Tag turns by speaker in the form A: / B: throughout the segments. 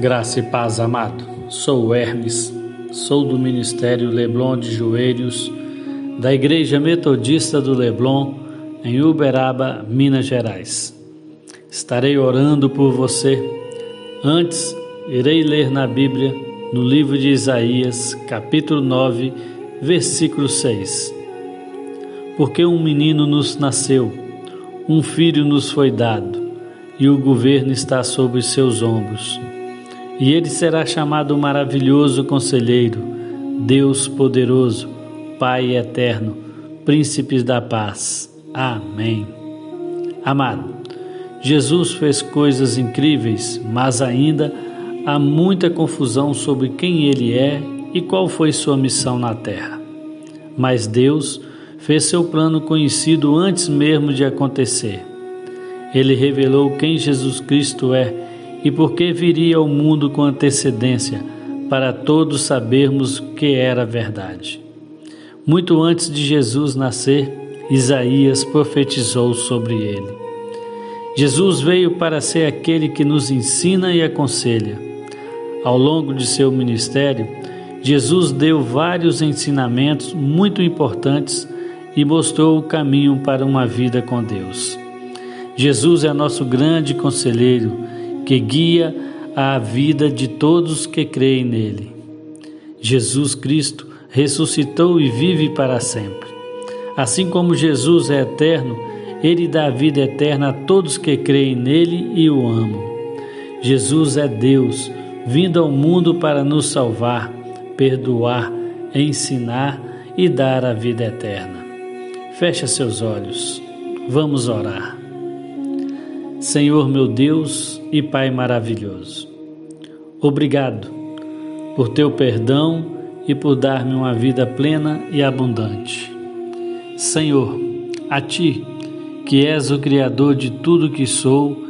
A: Graça e paz, amado. Sou Hermes, sou do Ministério Leblon de Joelhos, da Igreja Metodista do Leblon, em Uberaba, Minas Gerais. Estarei orando por você. Antes, irei ler na Bíblia, no livro de Isaías, capítulo 9, versículo 6. Porque um menino nos nasceu, um filho nos foi dado, e o governo está sobre seus ombros e ele será chamado Maravilhoso Conselheiro, Deus Poderoso, Pai Eterno, Príncipes da Paz. Amém. Amado, Jesus fez coisas incríveis, mas ainda há muita confusão sobre quem ele é e qual foi sua missão na terra. Mas Deus fez seu plano conhecido antes mesmo de acontecer. Ele revelou quem Jesus Cristo é e porque viria ao mundo com antecedência, para todos sabermos que era verdade. Muito antes de Jesus nascer, Isaías profetizou sobre ele. Jesus veio para ser aquele que nos ensina e aconselha. Ao longo de seu ministério, Jesus deu vários ensinamentos muito importantes e mostrou o caminho para uma vida com Deus. Jesus é nosso grande conselheiro que guia a vida de todos que creem nele. Jesus Cristo ressuscitou e vive para sempre. Assim como Jesus é eterno, ele dá vida eterna a todos que creem nele e o amam. Jesus é Deus, vindo ao mundo para nos salvar, perdoar, ensinar e dar a vida eterna. Feche seus olhos. Vamos orar. Senhor meu Deus e Pai maravilhoso, obrigado por teu perdão e por dar-me uma vida plena e abundante. Senhor, a ti, que és o Criador de tudo que sou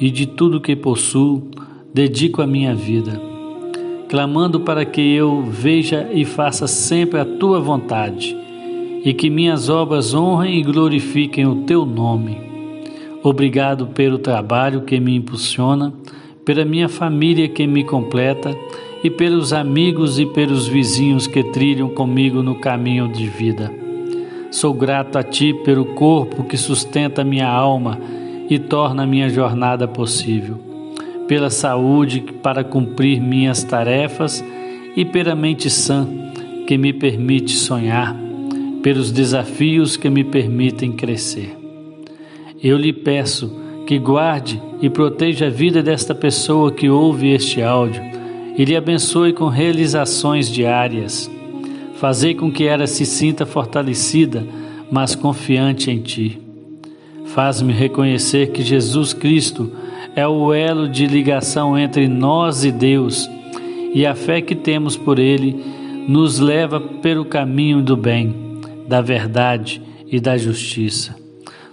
A: e de tudo que possuo, dedico a minha vida, clamando para que eu veja e faça sempre a tua vontade e que minhas obras honrem e glorifiquem o teu nome Obrigado pelo trabalho que me impulsiona, pela minha família que me completa e pelos amigos e pelos vizinhos que trilham comigo no caminho de vida. Sou grato a Ti pelo corpo que sustenta minha alma e torna minha jornada possível, pela saúde para cumprir minhas tarefas e pela mente sã que me permite sonhar, pelos desafios que me permitem crescer. Eu lhe peço que guarde e proteja a vida desta pessoa que ouve este áudio e lhe abençoe com realizações diárias. Fazei com que ela se sinta fortalecida, mas confiante em Ti. Faz-me reconhecer que Jesus Cristo é o elo de ligação entre nós e Deus, e a fé que temos por Ele nos leva pelo caminho do bem, da verdade e da justiça.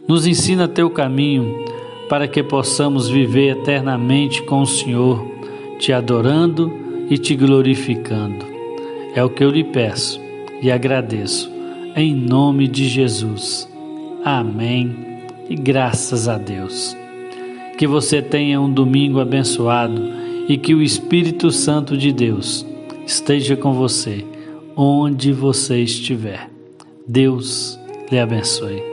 A: Nos ensina teu caminho para que possamos viver eternamente com o Senhor, te adorando e te glorificando. É o que eu lhe peço e agradeço, em nome de Jesus. Amém e graças a Deus. Que você tenha um domingo abençoado e que o Espírito Santo de Deus esteja com você, onde você estiver. Deus lhe abençoe.